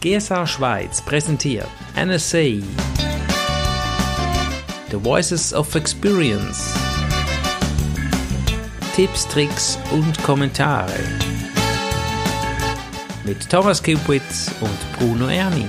GSA Schweiz präsentiert NSA The Voices of Experience. Tipps, Tricks und Kommentare. Mit Thomas Kupitz und Bruno Erni.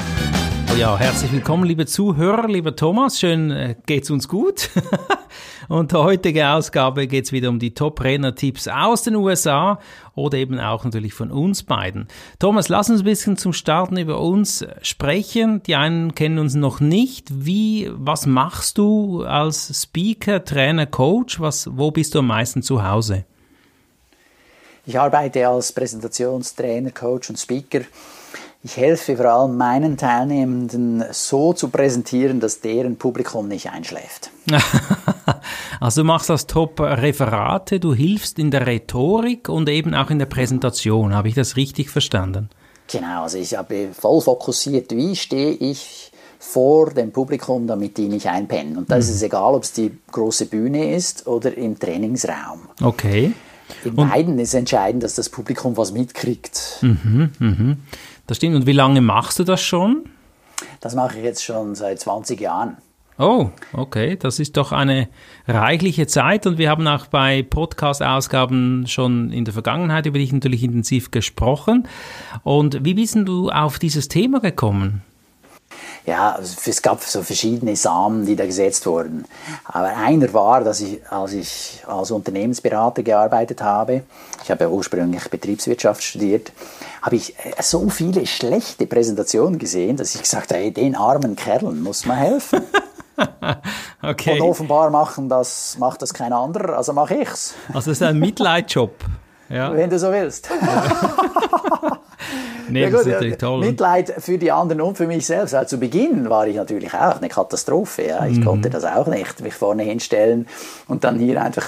Ja, herzlich willkommen, liebe Zuhörer, lieber Thomas. Schön äh, geht's uns gut. Und der heutige Ausgabe geht's wieder um die Top-Renner-Tipps aus den USA oder eben auch natürlich von uns beiden. Thomas, lass uns ein bisschen zum Starten über uns sprechen. Die einen kennen uns noch nicht. Wie, was machst du als Speaker, Trainer, Coach? Was, wo bist du am meisten zu Hause? Ich arbeite als Präsentationstrainer, Coach und Speaker ich helfe vor allem meinen Teilnehmenden so zu präsentieren, dass deren Publikum nicht einschläft. also du machst das Top-Referate, du hilfst in der Rhetorik und eben auch in der Präsentation. Habe ich das richtig verstanden? Genau, also ich habe voll fokussiert, wie stehe ich vor dem Publikum, damit die nicht einpennen. Und da mhm. ist es egal, ob es die große Bühne ist oder im Trainingsraum. Okay. In und beiden ist entscheidend, dass das Publikum was mitkriegt. Mhm, mhm. Das stimmt. Und wie lange machst du das schon? Das mache ich jetzt schon seit 20 Jahren. Oh, okay. Das ist doch eine reichliche Zeit und wir haben auch bei Podcast-Ausgaben schon in der Vergangenheit über dich natürlich intensiv gesprochen. Und wie bist du auf dieses Thema gekommen? Ja, es gab so verschiedene Samen, die da gesetzt wurden. Aber einer war, dass ich, als ich als Unternehmensberater gearbeitet habe, ich habe ja ursprünglich Betriebswirtschaft studiert, habe ich äh, so viele schlechte Präsentationen gesehen, dass ich gesagt habe, hey, den armen Kerlen muss man helfen. okay. Und offenbar machen das, macht das kein anderer, also mache ich's. Also es ist ein Mitleidjob. Ja. Wenn du so willst. nee, ja, gut, das ist natürlich toll. Mitleid für die anderen und für mich selbst. Also zu Beginn war ich natürlich auch eine Katastrophe. Ja. Ich mhm. konnte das auch nicht, mich vorne hinstellen und dann hier einfach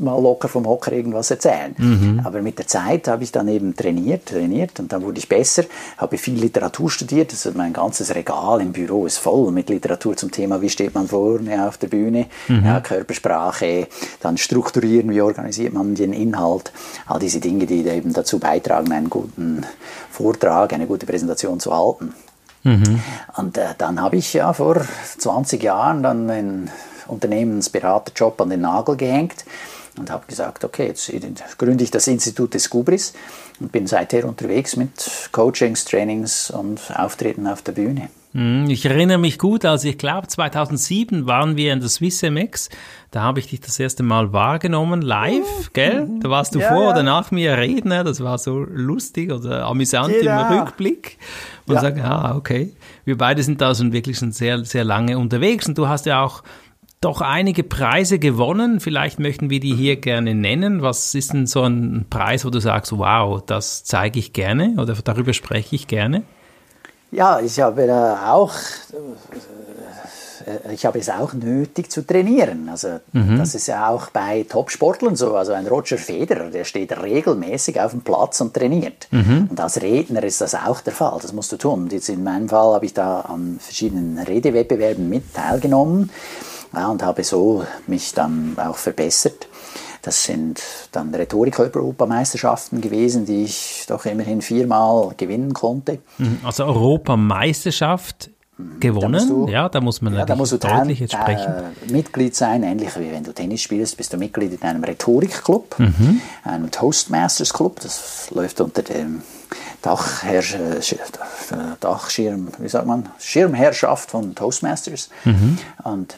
mal locker vom Hocker irgendwas erzählen. Mhm. Aber mit der Zeit habe ich dann eben trainiert, trainiert und dann wurde ich besser, habe viel Literatur studiert. Also mein ganzes Regal im Büro ist voll mit Literatur zum Thema, wie steht man vorne auf der Bühne, mhm. ja, Körpersprache, dann strukturieren, wie organisiert man den Inhalt, all diese Dinge, die eben dazu beitragen, einen guten Vortrag, eine gute Präsentation zu halten. Mhm. Und äh, dann habe ich ja vor 20 Jahren dann einen Unternehmensberaterjob an den Nagel gehängt und habe gesagt, okay, jetzt gründe ich das Institut des Gubris und bin seither unterwegs mit Coachings, Trainings und Auftreten auf der Bühne. Mhm, ich erinnere mich gut, also ich glaube 2007 waren wir in der Swiss MX, da habe ich dich das erste Mal wahrgenommen, live, mhm. gell? Da warst du ja, vor ja. oder nach mir Redner, das war so lustig oder amüsant genau. im Rückblick. Und ja. sagen, ah, okay. Wir beide sind da schon wirklich schon sehr, sehr lange unterwegs und du hast ja auch doch einige Preise gewonnen. Vielleicht möchten wir die hier gerne nennen. Was ist denn so ein Preis, wo du sagst, wow, das zeige ich gerne oder darüber spreche ich gerne? Ja, ich habe auch, äh, ich habe es auch nötig zu trainieren. Also mhm. das ist ja auch bei Topsportlern so. Also ein Roger Federer, der steht regelmäßig auf dem Platz und trainiert. Mhm. Und als Redner ist das auch der Fall. Das musst du tun. Und jetzt in meinem Fall habe ich da an verschiedenen Redewettbewerben mit teilgenommen ja, und habe so mich dann auch verbessert. Das sind dann Rhetorik-Europameisterschaften gewesen, die ich doch immerhin viermal gewinnen konnte. Mhm, also Europameisterschaft mhm, gewonnen, da du, ja, da muss man ja, da musst du deutlich jetzt sprechen. Äh, Mitglied sein, ähnlich wie wenn du Tennis spielst, bist du Mitglied in einem Rhetorikclub, mhm. einem Toastmasters Club, das läuft unter dem Dachherr, Dachschirm, wie sagt man, Schirmherrschaft von Toastmasters. Mhm. Und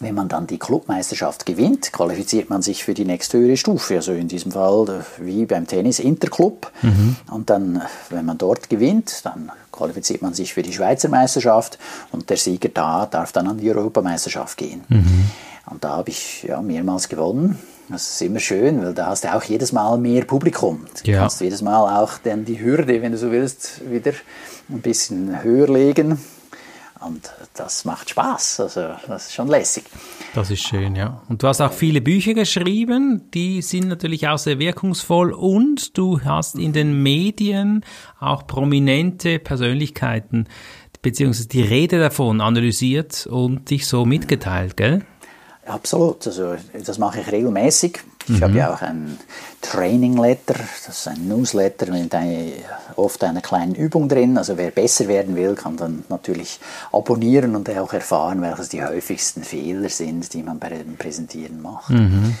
wenn man dann die Clubmeisterschaft gewinnt, qualifiziert man sich für die nächsthöhere Stufe. Also in diesem Fall äh, wie beim Tennis Interclub. Mhm. Und dann, wenn man dort gewinnt, dann qualifiziert man sich für die Schweizer Meisterschaft und der Sieger da darf dann an die Europameisterschaft gehen. Mhm. Und da habe ich ja, mehrmals gewonnen. Das ist immer schön, weil da hast du auch jedes Mal mehr Publikum. Du ja. kannst jedes Mal auch dann die Hürde, wenn du so willst, wieder ein bisschen höher legen und das macht Spaß. Also, das ist schon lässig. Das ist schön, ja. Und du hast auch viele Bücher geschrieben, die sind natürlich auch sehr wirkungsvoll und du hast in den Medien auch prominente Persönlichkeiten beziehungsweise die Rede davon analysiert und dich so mitgeteilt, gell? Absolut. Also, das mache ich regelmäßig. Ich mhm. habe ja auch ein Training Letter, das ist ein Newsletter mit eine, oft einer kleinen Übung drin. Also wer besser werden will, kann dann natürlich abonnieren und auch erfahren, welches die häufigsten Fehler sind, die man bei dem Präsentieren macht. Mhm.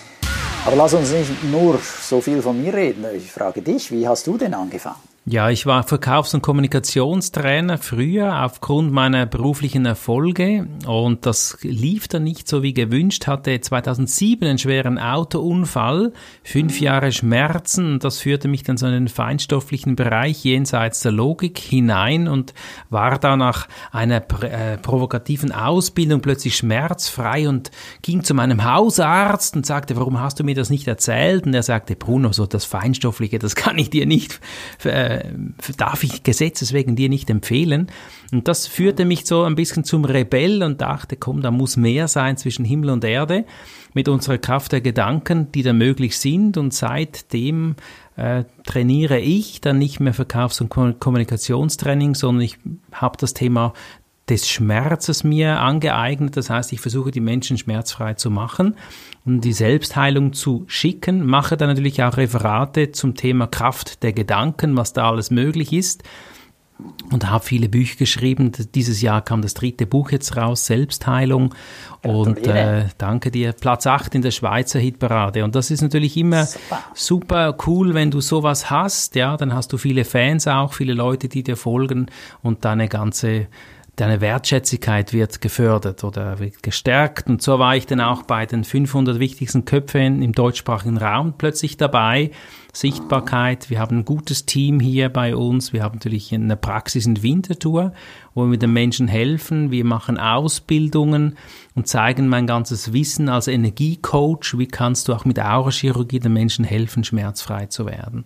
Aber lass uns nicht nur so viel von mir reden. Ich frage dich, wie hast du denn angefangen? Ja, ich war Verkaufs- und Kommunikationstrainer früher aufgrund meiner beruflichen Erfolge und das lief dann nicht so wie gewünscht. Hatte 2007 einen schweren Autounfall, fünf Jahre Schmerzen und das führte mich dann so in den feinstofflichen Bereich jenseits der Logik hinein und war da nach einer äh, provokativen Ausbildung plötzlich schmerzfrei und ging zu meinem Hausarzt und sagte, warum hast du mir das nicht erzählt? Und er sagte, Bruno, so das Feinstoffliche, das kann ich dir nicht äh, äh, darf ich Gesetzes wegen dir nicht empfehlen. Und das führte mich so ein bisschen zum Rebell und dachte, komm, da muss mehr sein zwischen Himmel und Erde mit unserer Kraft der Gedanken, die da möglich sind. Und seitdem äh, trainiere ich dann nicht mehr Verkaufs- und Kommunikationstraining, sondern ich habe das Thema des Schmerzes mir angeeignet. Das heißt, ich versuche die Menschen schmerzfrei zu machen und die Selbstheilung zu schicken. Mache dann natürlich auch Referate zum Thema Kraft der Gedanken, was da alles möglich ist. Und habe viele Bücher geschrieben. Dieses Jahr kam das dritte Buch jetzt raus, Selbstheilung. Und äh, danke dir, Platz 8 in der Schweizer Hitparade. Und das ist natürlich immer super. super cool, wenn du sowas hast. Ja, dann hast du viele Fans auch, viele Leute, die dir folgen und deine ganze deine Wertschätzigkeit wird gefördert oder wird gestärkt. Und so war ich dann auch bei den 500 wichtigsten Köpfen im deutschsprachigen Raum plötzlich dabei. Sichtbarkeit, wir haben ein gutes Team hier bei uns, wir haben natürlich eine Praxis in Winterthur, wo wir den Menschen helfen, wir machen Ausbildungen und zeigen mein ganzes Wissen als Energiecoach, wie kannst du auch mit Aurachirurgie den Menschen helfen, schmerzfrei zu werden.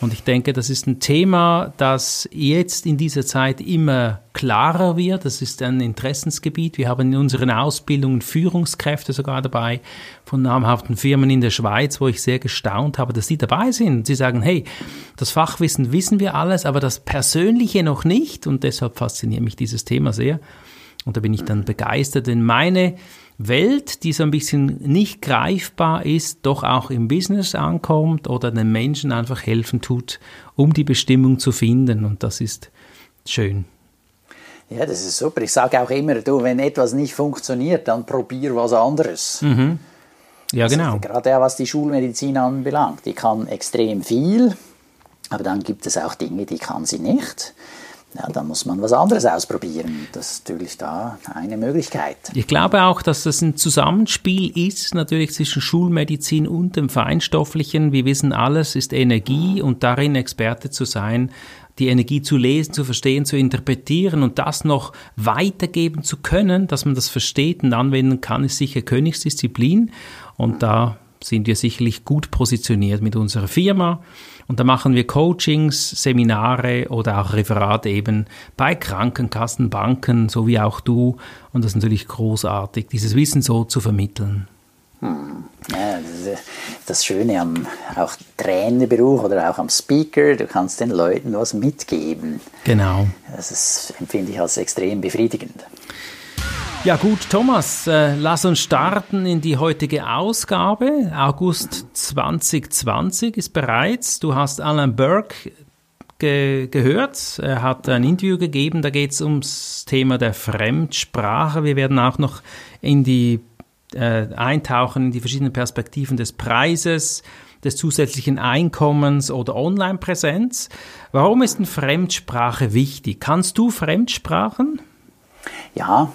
Und ich denke, das ist ein Thema, das jetzt in dieser Zeit immer klarer wird. Das ist ein Interessensgebiet. Wir haben in unseren Ausbildungen Führungskräfte sogar dabei von namhaften Firmen in der Schweiz, wo ich sehr gestaunt habe, dass die dabei sind. Sie sagen, hey, das Fachwissen wissen wir alles, aber das Persönliche noch nicht. Und deshalb fasziniert mich dieses Thema sehr. Und da bin ich dann begeistert, denn meine Welt, die so ein bisschen nicht greifbar ist, doch auch im Business ankommt oder den Menschen einfach helfen tut, um die Bestimmung zu finden. Und das ist schön. Ja, das ist super. Ich sage auch immer, du, wenn etwas nicht funktioniert, dann probier was anderes. Mhm. Ja, also genau. Gerade auch was die Schulmedizin anbelangt. Die kann extrem viel, aber dann gibt es auch Dinge, die kann sie nicht ja, dann muss man was anderes ausprobieren. Das ist natürlich da eine Möglichkeit. Ich glaube auch, dass das ein Zusammenspiel ist, natürlich zwischen Schulmedizin und dem Feinstofflichen. Wir wissen, alles ist Energie und darin Experte zu sein, die Energie zu lesen, zu verstehen, zu interpretieren und das noch weitergeben zu können, dass man das versteht und anwenden kann, ist sicher Königsdisziplin. Und da sind wir sicherlich gut positioniert mit unserer Firma und da machen wir Coachings, Seminare oder auch Referate eben bei Krankenkassen, Banken, so wie auch du. Und das ist natürlich großartig, dieses Wissen so zu vermitteln. Hm. Ja, das, Schöne am auch Trainerberuf oder auch am Speaker, du kannst den Leuten was mitgeben. Genau. Das ist, empfinde ich als extrem befriedigend. Ja gut, Thomas, äh, lass uns starten in die heutige Ausgabe. August 2020 ist bereits. Du hast Alan Burke ge gehört. Er hat ein Interview gegeben, da geht es ums Thema der Fremdsprache. Wir werden auch noch in die äh, eintauchen in die verschiedenen Perspektiven des Preises, des zusätzlichen Einkommens oder Online-Präsenz. Warum ist eine Fremdsprache wichtig? Kannst du Fremdsprachen? Ja,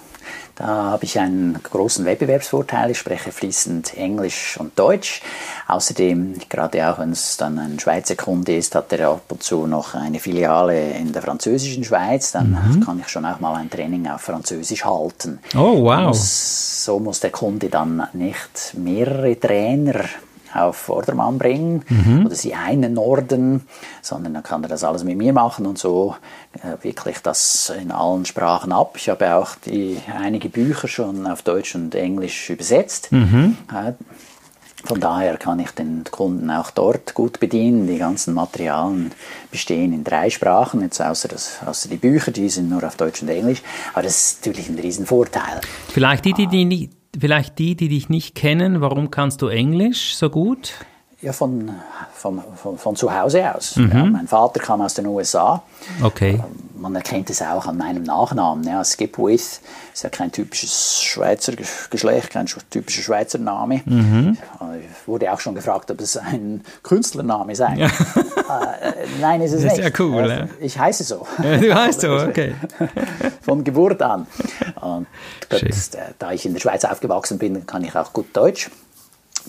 da habe ich einen großen Wettbewerbsvorteil. Ich spreche fließend Englisch und Deutsch. Außerdem, gerade auch wenn es dann ein Schweizer Kunde ist, hat er ab und zu noch eine Filiale in der französischen Schweiz. Dann mhm. kann ich schon auch mal ein Training auf Französisch halten. Oh, wow. Und so muss der Kunde dann nicht mehrere Trainer auf Vordermann bringen mhm. oder sie einen Norden, sondern dann kann er das alles mit mir machen und so äh, wirklich das in allen Sprachen ab. Ich habe auch die, einige Bücher schon auf Deutsch und Englisch übersetzt. Mhm. Äh, von daher kann ich den Kunden auch dort gut bedienen. Die ganzen Materialien bestehen in drei Sprachen, jetzt außer, das, außer die Bücher, die sind nur auf Deutsch und Englisch. Aber das ist natürlich ein Riesenvorteil. Vielleicht die, die, die, Vielleicht die, die dich nicht kennen, warum kannst du Englisch so gut? Ja, von, von, von, von zu Hause aus. Mhm. Ja, mein Vater kam aus den USA. Okay. Man erkennt es auch an meinem Nachnamen. Ja, Skipwith ist ja kein typisches Schweizer Geschlecht, kein typischer Schweizer Name. Mhm. Ich wurde auch schon gefragt, ob es ein Künstlername sei. Ja. Äh, nein, ist es das ist nicht. Ja cool, also, ich heiße so. Ja, du heißt so, okay. Von Geburt an. Und Gott, da ich in der Schweiz aufgewachsen bin, kann ich auch gut Deutsch.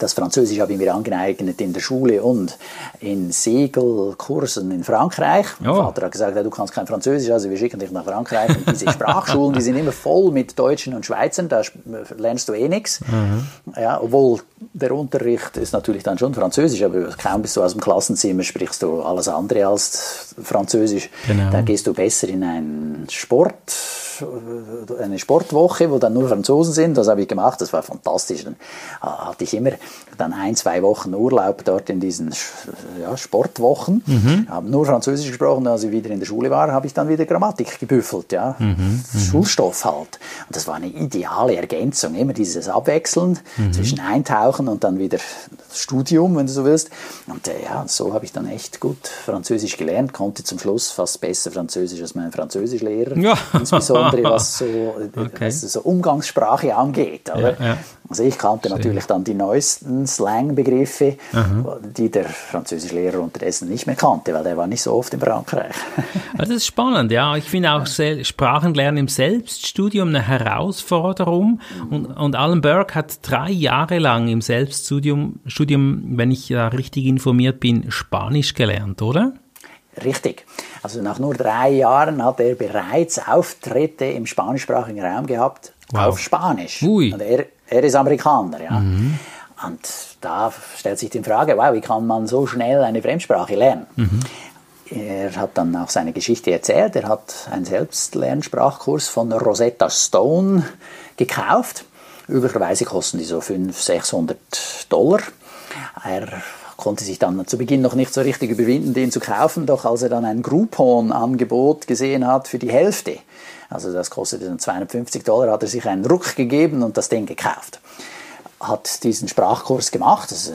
Das Französisch habe ich mir angeeignet in der Schule und in Segelkursen in Frankreich. Oh. Mein Vater hat gesagt, ja, du kannst kein Französisch, also wir schicken dich nach Frankreich. Und diese Sprachschulen, die sind immer voll mit Deutschen und Schweizern, da lernst du eh nichts. Mhm. Ja, obwohl der Unterricht ist natürlich dann schon Französisch, aber kaum bist du aus dem Klassenzimmer, sprichst du alles andere als Französisch. Genau. Dann gehst du besser in einen Sport eine Sportwoche, wo dann nur Franzosen sind. Das habe ich gemacht, das war fantastisch. Dann äh, hatte ich immer dann ein, zwei Wochen Urlaub dort in diesen ja, Sportwochen. Mhm. Habe nur Französisch gesprochen, als ich wieder in der Schule war, habe ich dann wieder Grammatik gebüffelt, ja. Mhm. mhm. Schulstoff halt. Und das war eine ideale Ergänzung, immer dieses Abwechseln mhm. zwischen Eintauchen und dann wieder Studium, wenn du so willst. Und äh, ja, so habe ich dann echt gut Französisch gelernt, konnte zum Schluss fast besser Französisch als mein Französischlehrer. Ja. Insbesondere was so, okay. was so Umgangssprache angeht. Oder? Ja, ja. Also ich kannte Schön. natürlich dann die neuesten Slang-Begriffe, die der Französischlehrer unterdessen nicht mehr kannte, weil der war nicht so oft in Frankreich. Also das ist spannend, ja. Ich finde auch Sprachenlernen im Selbststudium eine Herausforderung. Und, und Alan Burke hat drei Jahre lang im Selbststudium, Studium, wenn ich da richtig informiert bin, Spanisch gelernt, oder? Richtig. Also nach nur drei Jahren hat er bereits Auftritte im spanischsprachigen Raum gehabt wow. auf Spanisch. Ui. Und er, er ist Amerikaner, ja. Mhm. Und da stellt sich die Frage, wow, wie kann man so schnell eine Fremdsprache lernen? Mhm. Er hat dann auch seine Geschichte erzählt. Er hat einen Selbstlernsprachkurs von Rosetta Stone gekauft. Üblicherweise kosten die so 500, 600 Dollar. Er konnte sich dann zu Beginn noch nicht so richtig überwinden, den zu kaufen, doch als er dann ein Groupon-Angebot gesehen hat für die Hälfte, also das kostete dann 250 Dollar, hat er sich einen Ruck gegeben und das Ding gekauft. Hat diesen Sprachkurs gemacht, das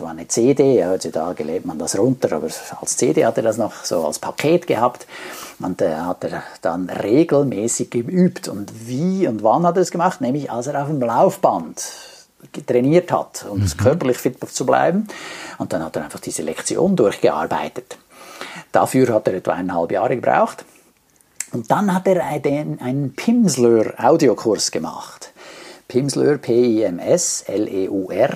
war eine CD, heutzutage lädt man das runter, aber als CD hat er das noch so als Paket gehabt und äh, hat er dann regelmäßig geübt. Und wie und wann hat er es gemacht? Nämlich als er auf dem Laufband trainiert hat, um mhm. körperlich fit zu bleiben. Und dann hat er einfach diese Lektion durchgearbeitet. Dafür hat er etwa eineinhalb Jahre gebraucht. Und dann hat er einen, einen Pimsleur Audiokurs gemacht. Pimsleur, P-I-M-S-L-E-U-R.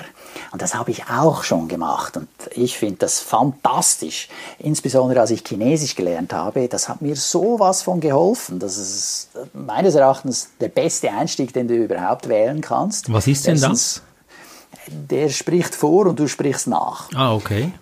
Und das habe ich auch schon gemacht. Und ich finde das fantastisch. Insbesondere als ich Chinesisch gelernt habe. Das hat mir sowas von geholfen. Das ist meines Erachtens der beste Einstieg, den du überhaupt wählen kannst. Was ist denn das? Der spricht vor und du sprichst nach. Ah, okay.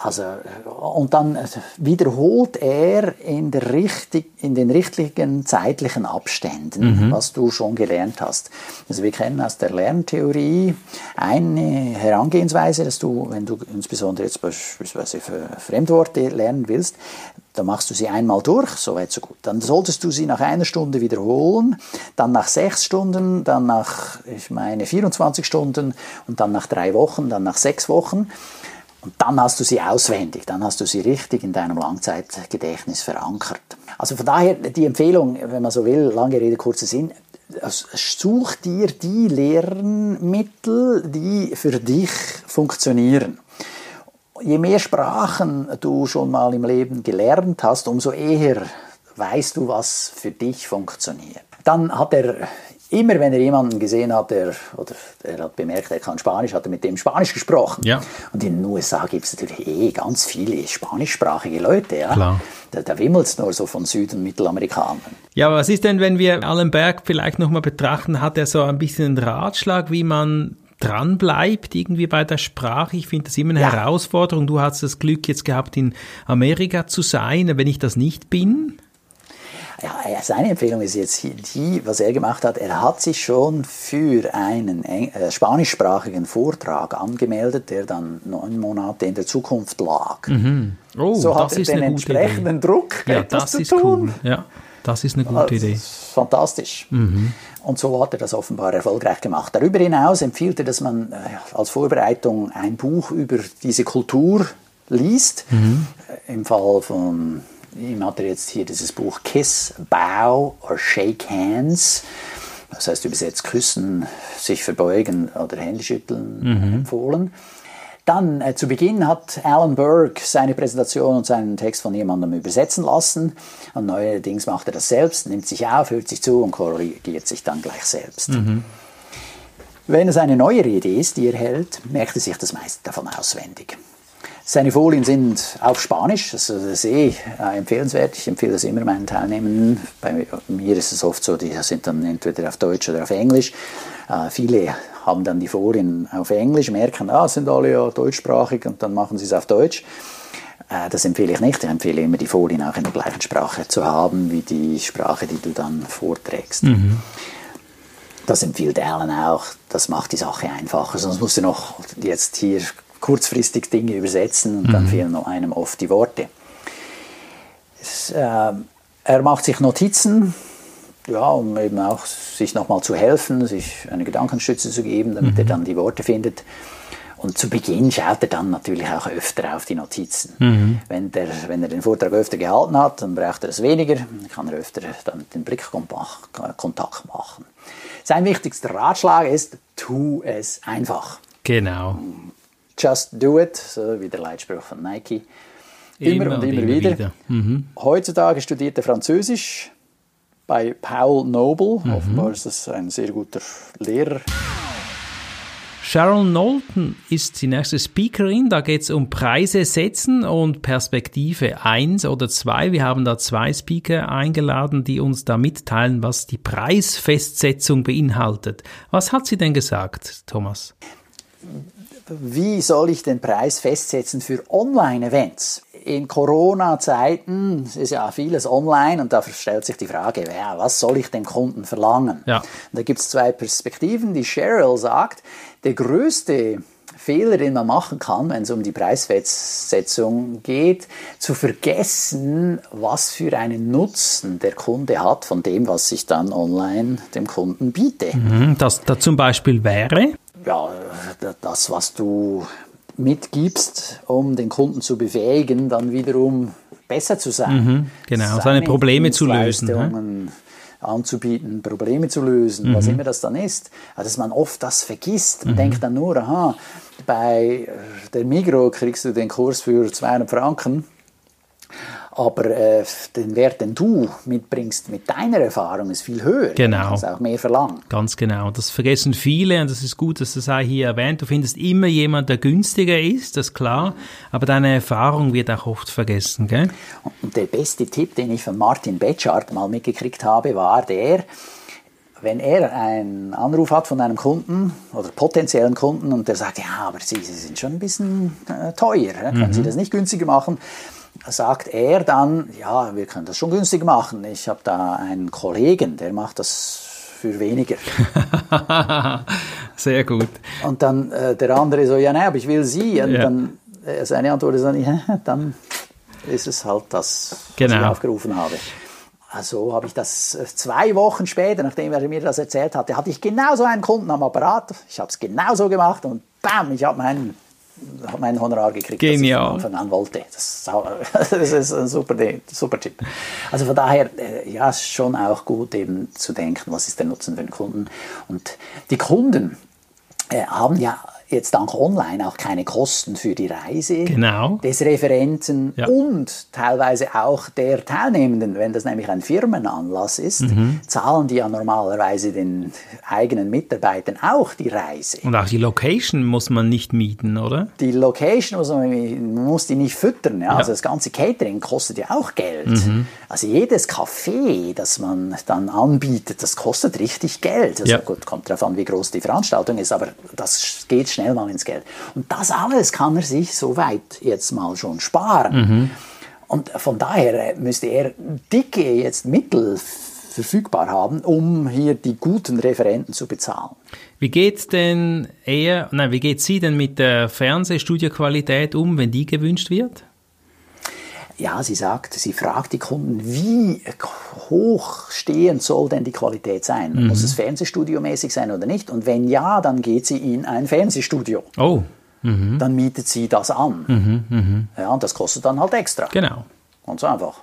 Also, und dann wiederholt er in, der richtig, in den richtigen zeitlichen Abständen, mhm. was du schon gelernt hast. Also wir kennen aus der Lerntheorie eine Herangehensweise, dass du, wenn du insbesondere jetzt beispielsweise Fremdworte lernen willst, dann machst du sie einmal durch, so weit so gut. Dann solltest du sie nach einer Stunde wiederholen, dann nach sechs Stunden, dann nach, ich meine, 24 Stunden und dann nach drei Wochen, dann nach sechs Wochen. Und dann hast du sie auswendig, dann hast du sie richtig in deinem Langzeitgedächtnis verankert. Also von daher die Empfehlung, wenn man so will, lange Rede, kurzer Sinn, such dir die Lernmittel, die für dich funktionieren. Je mehr Sprachen du schon mal im Leben gelernt hast, umso eher weißt du, was für dich funktioniert. Dann hat er immer wenn er jemanden gesehen hat, der, oder er hat bemerkt, er kann Spanisch, hat er mit dem Spanisch gesprochen. Ja. Und in den USA gibt es natürlich eh ganz viele spanischsprachige Leute. Ja? Klar. Da, da wimmelt es nur so von Süd- und Mittelamerikanern. Ja, was ist denn, wenn wir Allen Berg vielleicht nochmal betrachten, hat er so ein bisschen einen Ratschlag, wie man dran bleibt irgendwie bei der Sprache. Ich finde das immer eine ja. Herausforderung. Du hast das Glück jetzt gehabt, in Amerika zu sein, wenn ich das nicht bin. Ja, seine Empfehlung ist jetzt die, was er gemacht hat. Er hat sich schon für einen äh, spanischsprachigen Vortrag angemeldet, der dann neun Monate in der Zukunft lag. Mhm. Oh, so hat er den entsprechenden. Druck, ja, etwas das zu tun. Cool. Ja. Das ist eine gute also, Idee. Fantastisch. Mhm. Und so hat er das offenbar erfolgreich gemacht. Darüber hinaus empfiehlt er, dass man äh, als Vorbereitung ein Buch über diese Kultur liest. Mhm. Im Fall von ihm hat er jetzt hier dieses Buch Kiss, Bow or Shake Hands. Das heißt übersetzt küssen, sich verbeugen oder Hände schütteln mhm. empfohlen. Dann äh, zu Beginn hat Alan Burke seine Präsentation und seinen Text von jemandem übersetzen lassen. Und neuerdings macht er das selbst, nimmt sich auf, hört sich zu und korrigiert sich dann gleich selbst. Mhm. Wenn es eine neue Rede ist, die er hält, merkt er sich das meiste davon auswendig. Seine Folien sind auf Spanisch, das ist eh äh, empfehlenswert. Ich empfehle das immer meinen Teilnehmern. Bei mir ist es oft so, die sind dann entweder auf Deutsch oder auf Englisch. Äh, viele haben dann die Folien auf Englisch, merken, ah, sind alle ja deutschsprachig und dann machen sie es auf Deutsch. Äh, das empfehle ich nicht. Ich empfehle immer, die Folien auch in der gleichen Sprache zu haben, wie die Sprache, die du dann vorträgst. Mhm. Das empfiehlt Alan auch. Das macht die Sache einfacher. Sonst musst du noch jetzt hier kurzfristig Dinge übersetzen und mhm. dann fehlen einem oft die Worte. Es, äh, er macht sich Notizen, ja, um eben auch sich nochmal zu helfen, sich eine Gedankenstütze zu geben, damit mhm. er dann die Worte findet. Und zu Beginn schaut er dann natürlich auch öfter auf die Notizen. Mhm. Wenn, der, wenn er den Vortrag öfter gehalten hat, dann braucht er es weniger, dann kann er öfter dann den Blickkontakt machen. Sein wichtigster Ratschlag ist, tu es einfach. Genau. Just do it, so wie der Leitspruch von Nike. Immer, immer und immer, immer wieder. wieder. Mhm. Heutzutage studiert er Französisch bei Paul Noble. Mhm. Offenbar ist das ein sehr guter Lehrer. Sharon Knowlton ist die nächste Speakerin. Da geht es um Preise setzen und Perspektive 1 oder 2. Wir haben da zwei Speaker eingeladen, die uns da mitteilen, was die Preisfestsetzung beinhaltet. Was hat sie denn gesagt, Thomas? Wie soll ich den Preis festsetzen für Online-Events? In Corona-Zeiten ist ja vieles online und da stellt sich die Frage, ja, was soll ich dem Kunden verlangen? Ja. Da gibt es zwei Perspektiven. Die Cheryl sagt, der größte Fehler, den man machen kann, wenn es um die Preisfestsetzung geht, zu vergessen, was für einen Nutzen der Kunde hat von dem, was ich dann online dem Kunden biete. Mhm, das da zum Beispiel wäre? Ja, das, was du mitgibst, um den Kunden zu befähigen, dann wiederum besser zu sein. Mhm, genau, seine, seine Probleme zu lösen. Ne? anzubieten, Probleme zu lösen, mhm. was immer das dann ist. Also, dass man oft das vergisst und mhm. denkt dann nur, aha, bei der Migro kriegst du den Kurs für 200 Franken aber äh, den Wert, den du mitbringst mit deiner Erfahrung, ist viel höher. Genau. Du kannst auch mehr verlangen. Ganz genau. Das vergessen viele und das ist gut, dass das auch hier erwähnt. Du findest immer jemanden, der günstiger ist, das ist klar. Aber deine Erfahrung wird auch oft vergessen, gell? Und der beste Tipp, den ich von Martin Betschart mal mitgekriegt habe, war der, wenn er einen Anruf hat von einem Kunden oder potenziellen Kunden und der sagt, ja, aber Sie, Sie sind schon ein bisschen äh, teuer, können mhm. Sie das nicht günstiger machen? Sagt er dann, ja, wir können das schon günstig machen. Ich habe da einen Kollegen, der macht das für weniger. Sehr gut. Und dann äh, der andere so, ja, nein, aber ich will Sie. Und ja. dann äh, seine Antwort ist dann, ja, dann ist es halt das, was genau. ich aufgerufen habe. Also habe ich das äh, zwei Wochen später, nachdem er mir das erzählt hatte, hatte ich genauso einen Kunden am Apparat. Ich habe es genauso gemacht und bam, ich habe meinen mein Honorar gekriegt, Genial. das ich von Anfang an wollte. Das, ist ein super, super Tipp. Also von daher, äh, ja, ist schon auch gut eben zu denken, was ist der Nutzen für den Kunden. Und die Kunden äh, haben ja jetzt dank online auch keine Kosten für die Reise genau. des Referenten ja. und teilweise auch der Teilnehmenden. Wenn das nämlich ein Firmenanlass ist, mhm. zahlen die ja normalerweise den eigenen Mitarbeitern auch die Reise. Und auch die Location muss man nicht mieten, oder? Die Location muss man, muss die nicht füttern. Ja? ja. Also das ganze Catering kostet ja auch Geld. Mhm. Also jedes Café, das man dann anbietet, das kostet richtig Geld. Also gut, kommt darauf an, wie groß die Veranstaltung ist, aber das geht schnell mal ins Geld. Und das alles kann er sich soweit jetzt mal schon sparen. Mhm. Und von daher müsste er dicke jetzt Mittel verfügbar haben, um hier die guten Referenten zu bezahlen. Wie geht denn er, nein, wie geht sie denn mit der Fernsehstudioqualität um, wenn die gewünscht wird? Ja, sie sagt, sie fragt die Kunden, wie hochstehend soll denn die Qualität sein? Mhm. Muss es Fernsehstudio-mäßig sein oder nicht? Und wenn ja, dann geht sie in ein Fernsehstudio. Oh. Mhm. Dann mietet sie das an. Mhm, mhm. Ja, und das kostet dann halt extra. Genau. Ganz einfach.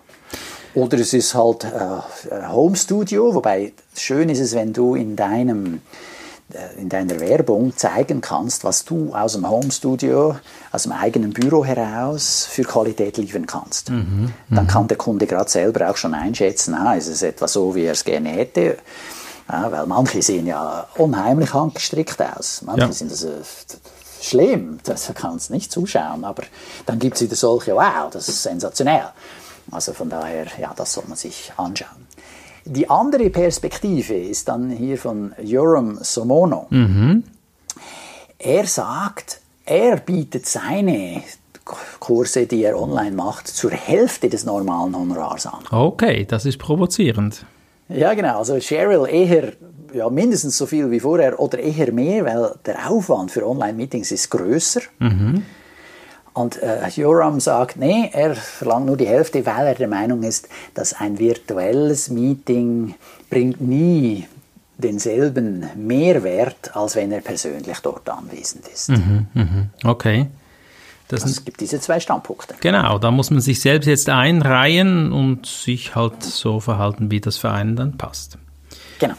Oder es ist halt äh, Home Studio, wobei schön ist es, wenn du in deinem in deiner Werbung zeigen kannst, was du aus dem Homestudio, aus dem eigenen Büro heraus für Qualität liefern kannst. Mhm, Dann kann der Kunde gerade selber auch schon einschätzen, ah, ist es etwa so, wie er es gerne hätte. Ja, weil manche sehen ja unheimlich handgestrickt aus. Manche ja. sind das, äh, schlimm, das kannst nicht zuschauen. Aber dann gibt es wieder solche, wow, das ist sensationell. Also von daher, ja, das soll man sich anschauen. Die andere Perspektive ist dann hier von Joram Somono. Mhm. Er sagt, er bietet seine Kurse, die er online macht, zur Hälfte des normalen Honorars an. Okay, das ist provozierend. Ja, genau. Also Cheryl eher ja, mindestens so viel wie vorher oder eher mehr, weil der Aufwand für Online-Meetings ist größer. Mhm. Und äh, Joram sagt, nee, er verlangt nur die Hälfte, weil er der Meinung ist, dass ein virtuelles Meeting bringt nie denselben Mehrwert, als wenn er persönlich dort anwesend ist. Mhm, mhm. Okay. Das also es gibt diese zwei Standpunkte. Genau, da muss man sich selbst jetzt einreihen und sich halt so verhalten, wie das für einen dann passt. Genau.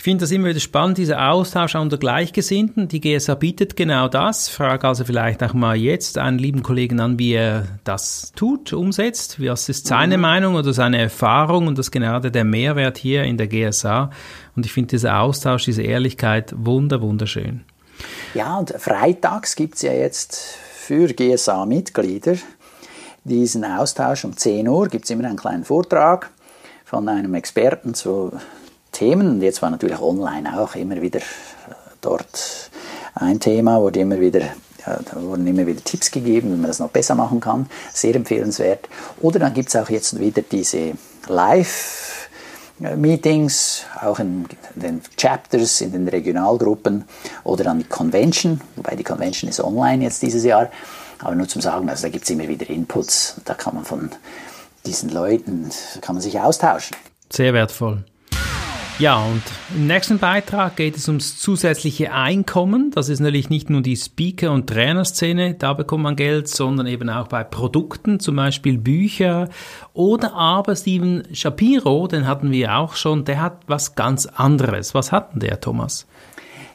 Ich finde das immer wieder spannend, dieser Austausch unter Gleichgesinnten. Die GSA bietet genau das. Frage also vielleicht auch mal jetzt einen lieben Kollegen an, wie er das tut, umsetzt. Was ist seine mhm. Meinung oder seine Erfahrung? Und das ist gerade der Mehrwert hier in der GSA. Und ich finde dieser Austausch, diese Ehrlichkeit wunder, wunderschön. Ja, und freitags gibt es ja jetzt für GSA-Mitglieder diesen Austausch um 10 Uhr. Gibt es immer einen kleinen Vortrag von einem Experten zu Themen. Und jetzt war natürlich online auch immer wieder äh, dort ein Thema, wurde immer wieder ja, da wurden immer wieder Tipps gegeben, wie man das noch besser machen kann. Sehr empfehlenswert. Oder dann gibt es auch jetzt wieder diese Live-Meetings, auch in den Chapters, in den Regionalgruppen oder dann die Convention, wobei die Convention ist online jetzt dieses Jahr. Aber nur zum Sagen, also da gibt es immer wieder Inputs. Da kann man von diesen Leuten, kann man sich austauschen. Sehr wertvoll. Ja, und im nächsten Beitrag geht es ums zusätzliche Einkommen. Das ist natürlich nicht nur die Speaker- und Trainerszene, da bekommt man Geld, sondern eben auch bei Produkten, zum Beispiel Bücher. Oder aber Steven Shapiro, den hatten wir auch schon, der hat was ganz anderes. Was hat denn der, Thomas?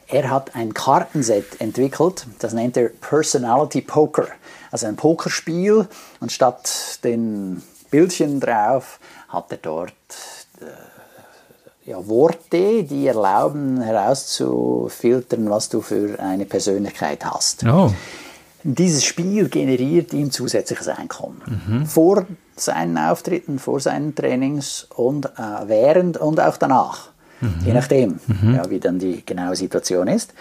Er hat ein Kartenset entwickelt, das nennt er Personality Poker. Also ein Pokerspiel. Und statt den Bildchen drauf hat er dort äh, ja, Worte, die erlauben herauszufiltern, was du für eine Persönlichkeit hast. Oh. Dieses Spiel generiert ihm zusätzliches Einkommen. Mhm. Vor seinen Auftritten, vor seinen Trainings und äh, während und auch danach. Mhm. Je nachdem, mhm. ja, wie dann die genaue Situation ist.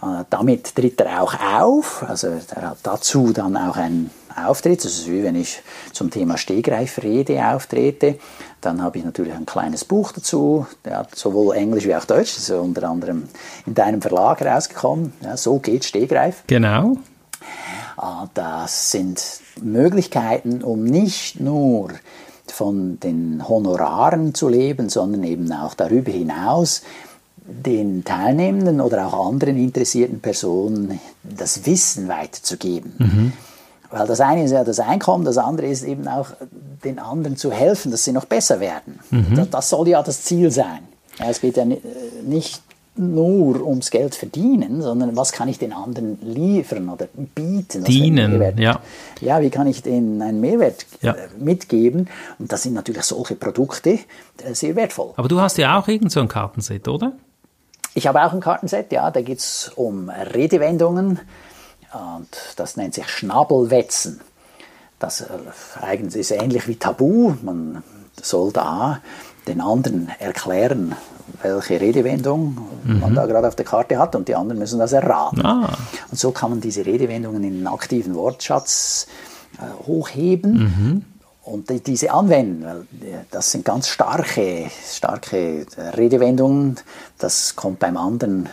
Äh, damit tritt er auch auf. Also er hat dazu dann auch einen Auftritt. Das ist wie wenn ich zum Thema Stegreifrede auftrete. Dann habe ich natürlich ein kleines Buch dazu, ja, sowohl Englisch wie auch Deutsch, das ist unter anderem in deinem Verlag rausgekommen. Ja, so geht Stegreif. Genau. Ah, das sind Möglichkeiten, um nicht nur von den Honoraren zu leben, sondern eben auch darüber hinaus den Teilnehmenden oder auch anderen interessierten Personen das Wissen weiterzugeben. Mhm. Weil das eine ist ja das Einkommen, das andere ist eben auch den anderen zu helfen, dass sie noch besser werden. Mhm. Das, das, soll ja das Ziel sein. Ja, es geht ja nicht nur ums Geld verdienen, sondern was kann ich den anderen liefern oder bieten? Dienen, ja. Ja, wie kann ich denen einen Mehrwert ja. Äh, mitgeben? Und da sind natürlich solche Produkte äh, sehr wertvoll. Aber du hast ja auch irgend so ein Kartenset, oder? Ich habe auch ein Kartenset, ja. Da geht es um Redewendungen, und das nennt sich Schnabelwetzen. Das äh, eigentlich ist ähnlich wie Tabu. Man soll da den anderen erklären, welche Redewendung mhm. man da gerade auf der Karte hat und die anderen müssen das erraten. Ah. Und so kann man diese Redewendungen in einen aktiven Wortschatz äh, hochheben mhm. und die, diese anwenden, weil das sind ganz starke, starke Redewendungen. Das kommt beim anderen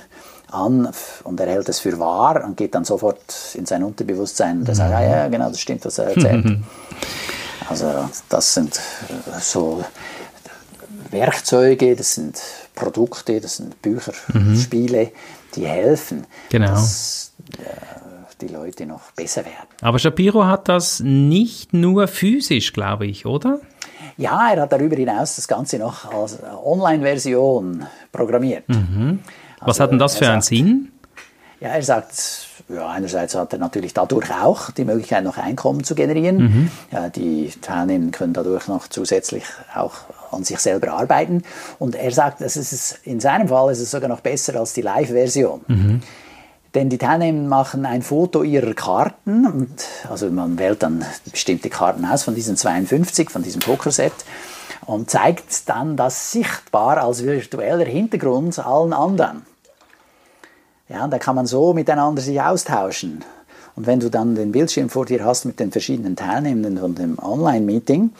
an und er hält es für wahr und geht dann sofort in sein Unterbewusstsein und er sagt, ah, ja, genau, das stimmt, was er erzählt. Also das sind so Werkzeuge, das sind Produkte, das sind Bücher, mhm. Spiele, die helfen, genau. dass äh, die Leute noch besser werden. Aber Shapiro hat das nicht nur physisch, glaube ich, oder? Ja, er hat darüber hinaus das Ganze noch als Online-Version programmiert. Mhm. Was also, hat denn das für einen Sinn? Ja, er sagt, ja, einerseits hat er natürlich dadurch auch die Möglichkeit, noch Einkommen zu generieren. Mhm. Ja, die Teilnehmer können dadurch noch zusätzlich auch an sich selber arbeiten. Und er sagt, es in seinem Fall ist es sogar noch besser als die Live-Version. Mhm. Denn die Teilnehmer machen ein Foto ihrer Karten. Und, also man wählt dann bestimmte Karten aus von diesen 52, von diesem Pokerset und zeigt dann das sichtbar als virtueller Hintergrund allen anderen. Ja, da kann man so miteinander sich austauschen. Und wenn du dann den Bildschirm vor dir hast mit den verschiedenen Teilnehmenden von dem Online-Meeting,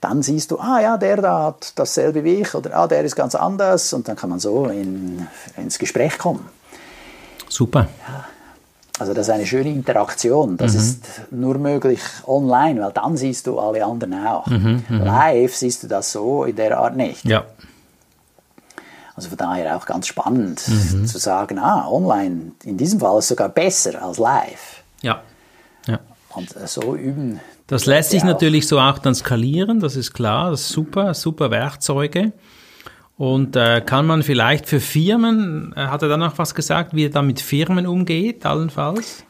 dann siehst du, ah ja, der da hat dasselbe wie ich oder ah, der ist ganz anders und dann kann man so in, ins Gespräch kommen. Super. Ja. Also das ist eine schöne Interaktion. Das mhm. ist nur möglich online, weil dann siehst du alle anderen auch. Mhm, mhm. Live siehst du das so in der Art nicht. Ja. Also von daher auch ganz spannend mhm. zu sagen, ah, online in diesem Fall ist sogar besser als live. Ja. ja. Und äh, so üben. Das lässt sich auch. natürlich so auch dann skalieren, das ist klar, das ist super, super Werkzeuge. Und äh, kann man vielleicht für Firmen, äh, hat er dann noch was gesagt, wie er dann mit Firmen umgeht, allenfalls?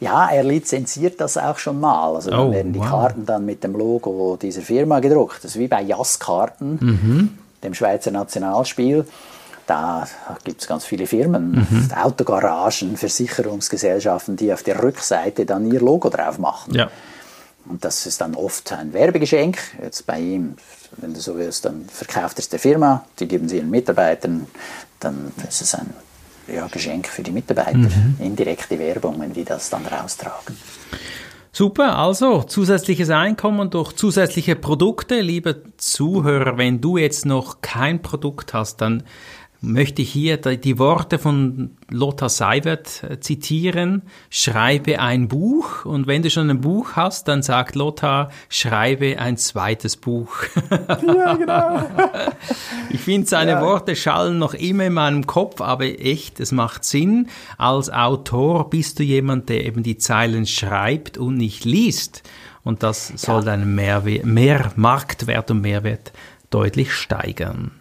Ja, er lizenziert das auch schon mal. Also dann oh, werden die wow. Karten dann mit dem Logo dieser Firma gedruckt. Das ist wie bei Jazzkarten, mhm. Dem Schweizer Nationalspiel. Da gibt es ganz viele Firmen, mhm. Autogaragen, Versicherungsgesellschaften, die auf der Rückseite dann ihr Logo drauf machen. Ja. Und das ist dann oft ein Werbegeschenk. Jetzt bei ihm, wenn du so willst, dann verkauft es der Firma, die geben sie ihren Mitarbeitern, dann ist es ein ja, Geschenk für die Mitarbeiter, mhm. indirekte Werbung, wenn die das dann raustragen. Super, also zusätzliches Einkommen durch zusätzliche Produkte. Liebe Zuhörer, wenn du jetzt noch kein Produkt hast, dann möchte ich hier die Worte von Lothar Seiwert äh, zitieren. Schreibe ein Buch und wenn du schon ein Buch hast, dann sagt Lothar, schreibe ein zweites Buch. Ja, genau. ich finde, seine ja. Worte schallen noch immer in meinem Kopf, aber echt, es macht Sinn. Als Autor bist du jemand, der eben die Zeilen schreibt und nicht liest. Und das soll ja. deinen Mehrwert, mehr Marktwert und Mehrwert deutlich steigern.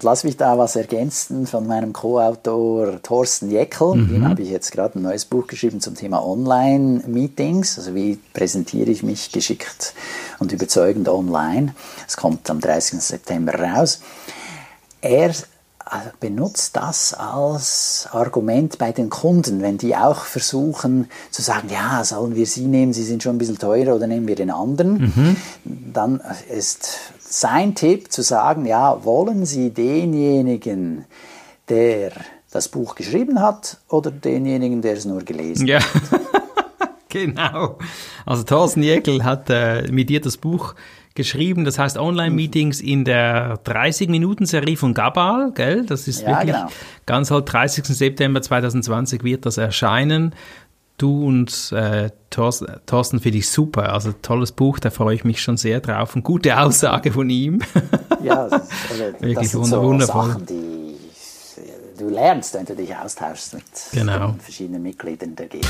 Lass mich da was ergänzen von meinem Co-Autor Thorsten Jeckel. Mhm. Dem habe ich jetzt gerade ein neues Buch geschrieben zum Thema Online-Meetings. Also wie präsentiere ich mich geschickt und überzeugend online. Es kommt am 30. September raus. Er äh, benutzt das als Argument bei den Kunden, wenn die auch versuchen zu sagen, ja, sollen wir sie nehmen, sie sind schon ein bisschen teurer oder nehmen wir den anderen, mhm. dann ist sein Tipp zu sagen, ja, wollen Sie denjenigen, der das Buch geschrieben hat oder denjenigen, der es nur gelesen ja. hat? genau. Also Thorsten Jäckel hat äh, mit dir das Buch geschrieben, das heißt Online-Meetings in der 30-Minuten-Serie von Gabal, gell? Das ist ja, wirklich genau. ganz halt 30. September 2020 wird das erscheinen du und äh, Thorsten, finde ich super. Also tolles Buch, da freue ich mich schon sehr drauf. Und gute Aussage von ihm. ja, das, also, wirklich das sind so wundervoll. Sachen, die du lernst, wenn du dich austauschst mit genau. verschiedenen Mitgliedern der GSA.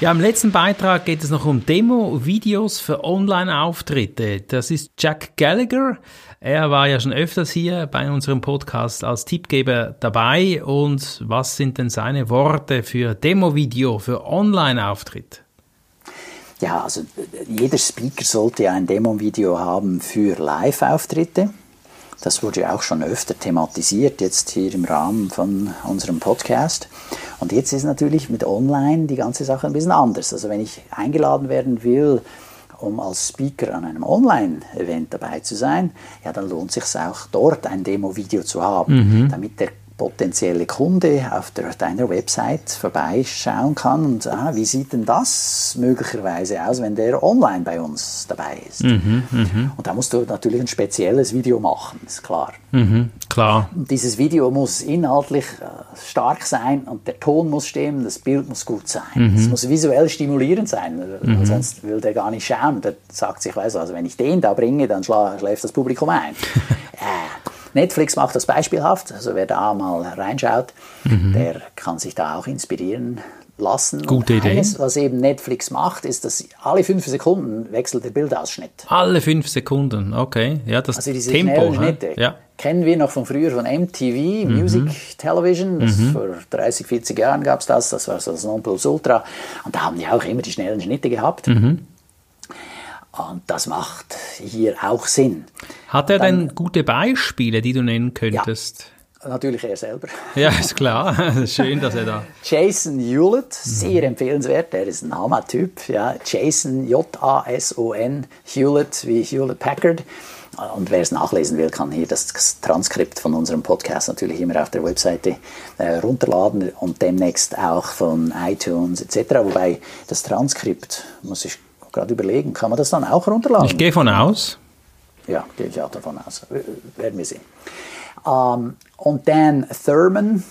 Ja, im letzten Beitrag geht es noch um Demo-Videos für Online-Auftritte. Das ist Jack Gallagher. Er war ja schon öfters hier bei unserem Podcast als Tippgeber dabei. Und was sind denn seine Worte für Demo-Video, für Online-Auftritt? Ja, also jeder Speaker sollte ja ein Demo-Video haben für Live-Auftritte. Das wurde ja auch schon öfter thematisiert, jetzt hier im Rahmen von unserem Podcast. Und jetzt ist natürlich mit Online die ganze Sache ein bisschen anders. Also wenn ich eingeladen werden will, um als Speaker an einem Online-Event dabei zu sein, ja, dann lohnt es sich auch dort ein Demo-Video zu haben, mhm. damit der potenzielle Kunde auf der, deiner Website vorbeischauen kann und ah, wie sieht denn das möglicherweise aus, wenn der online bei uns dabei ist. Mhm, mh. Und da musst du natürlich ein spezielles Video machen, ist klar. Mhm, klar. Und dieses Video muss inhaltlich äh, stark sein und der Ton muss stimmen, das Bild muss gut sein. Mhm. Es muss visuell stimulierend sein, mhm. sonst will der gar nicht schauen. Der sagt sich, weißt du, also wenn ich den da bringe, dann schläft das Publikum ein. äh, Netflix macht das beispielhaft, also wer da mal reinschaut, mhm. der kann sich da auch inspirieren lassen. Gute Idee. Eines, was eben Netflix macht, ist, dass alle fünf Sekunden wechselt der Bildausschnitt. Alle fünf Sekunden, okay. Ja, das also diese Tempo. Schnitte ja. kennen wir noch von früher von MTV, mhm. Music Television. Mhm. Vor 30, 40 Jahren gab es das. Das war so das Nonplusultra. Und da haben die auch immer die schnellen Schnitte gehabt. Mhm. Und das macht hier auch Sinn. Hat er Dann, denn gute Beispiele, die du nennen könntest? Ja, natürlich er selber. Ja, ist klar. Schön, dass er da. Jason Hewlett, sehr mhm. empfehlenswert. Er ist ein Hammer-Typ. Ja. Jason, J-A-S-O-N, Hewlett wie Hewlett Packard. Und wer es nachlesen will, kann hier das Transkript von unserem Podcast natürlich immer auf der Webseite äh, runterladen und demnächst auch von iTunes etc. Wobei das Transkript, muss ich gerade überlegen, kann man das dann auch runterladen? Ich gehe von aus. Ja, gehe ich auch davon aus. Werden wir sehen. Ähm, und dann Thurman,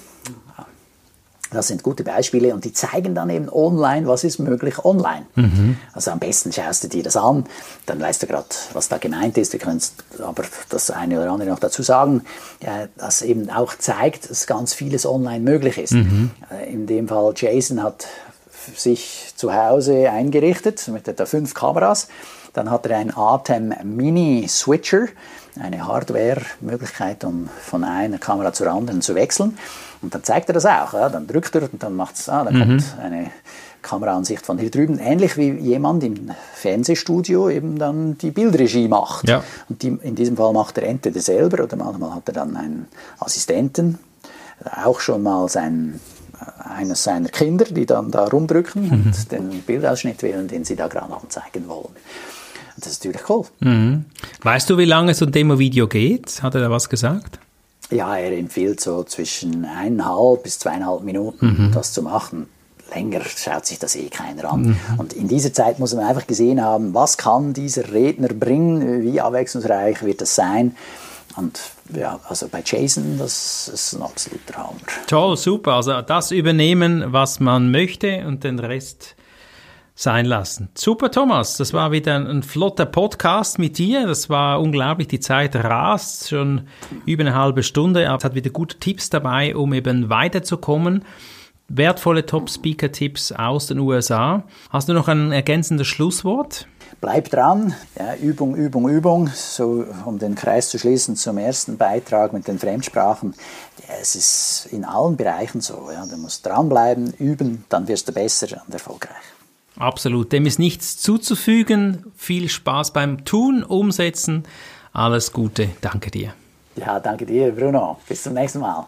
das sind gute Beispiele und die zeigen dann eben online, was ist möglich online. Mhm. Also am besten schaust du dir das an, dann weißt du gerade, was da gemeint ist. Du kannst aber das eine oder andere noch dazu sagen, ja, das eben auch zeigt, dass ganz vieles online möglich ist. Mhm. Äh, in dem Fall Jason hat sich zu Hause eingerichtet mit etwa fünf Kameras. Dann hat er einen Atem Mini Switcher, eine Hardware-Möglichkeit, um von einer Kamera zur anderen zu wechseln. Und dann zeigt er das auch. Ja? Dann drückt er und dann macht es, ah, dann mhm. kommt eine Kameraansicht von hier drüben, ähnlich wie jemand im Fernsehstudio eben dann die Bildregie macht. Ja. Und die, in diesem Fall macht er entweder selber oder manchmal hat er dann einen Assistenten, auch schon mal seinen eines seiner Kinder, die dann da rumdrücken mhm. und den Bildausschnitt wählen, den sie da gerade anzeigen wollen. Das ist natürlich cool. Mhm. Weißt du, wie lange so ein Demo-Video geht? Hat er da was gesagt? Ja, er empfiehlt so zwischen eineinhalb bis zweieinhalb Minuten, mhm. das zu machen. Länger schaut sich das eh keiner an. Mhm. Und in dieser Zeit muss man einfach gesehen haben, was kann dieser Redner bringen, wie abwechslungsreich wird das sein. Und ja, also bei Jason, das ist ein absoluter Hammer. Toll, super. Also das übernehmen, was man möchte und den Rest sein lassen. Super, Thomas. Das war wieder ein, ein, flotter Podcast mit dir. Das war unglaublich. Die Zeit rast schon über eine halbe Stunde. Aber es hat wieder gute Tipps dabei, um eben weiterzukommen. Wertvolle Top-Speaker-Tipps aus den USA. Hast du noch ein ergänzendes Schlusswort? Bleib dran, ja, Übung, Übung, Übung, so um den Kreis zu schließen zum ersten Beitrag mit den Fremdsprachen. Ja, es ist in allen Bereichen so. Ja. Du musst dranbleiben, üben, dann wirst du besser und erfolgreich. Absolut, dem ist nichts zuzufügen. Viel Spaß beim Tun, Umsetzen. Alles Gute, danke dir. Ja, danke dir, Bruno. Bis zum nächsten Mal.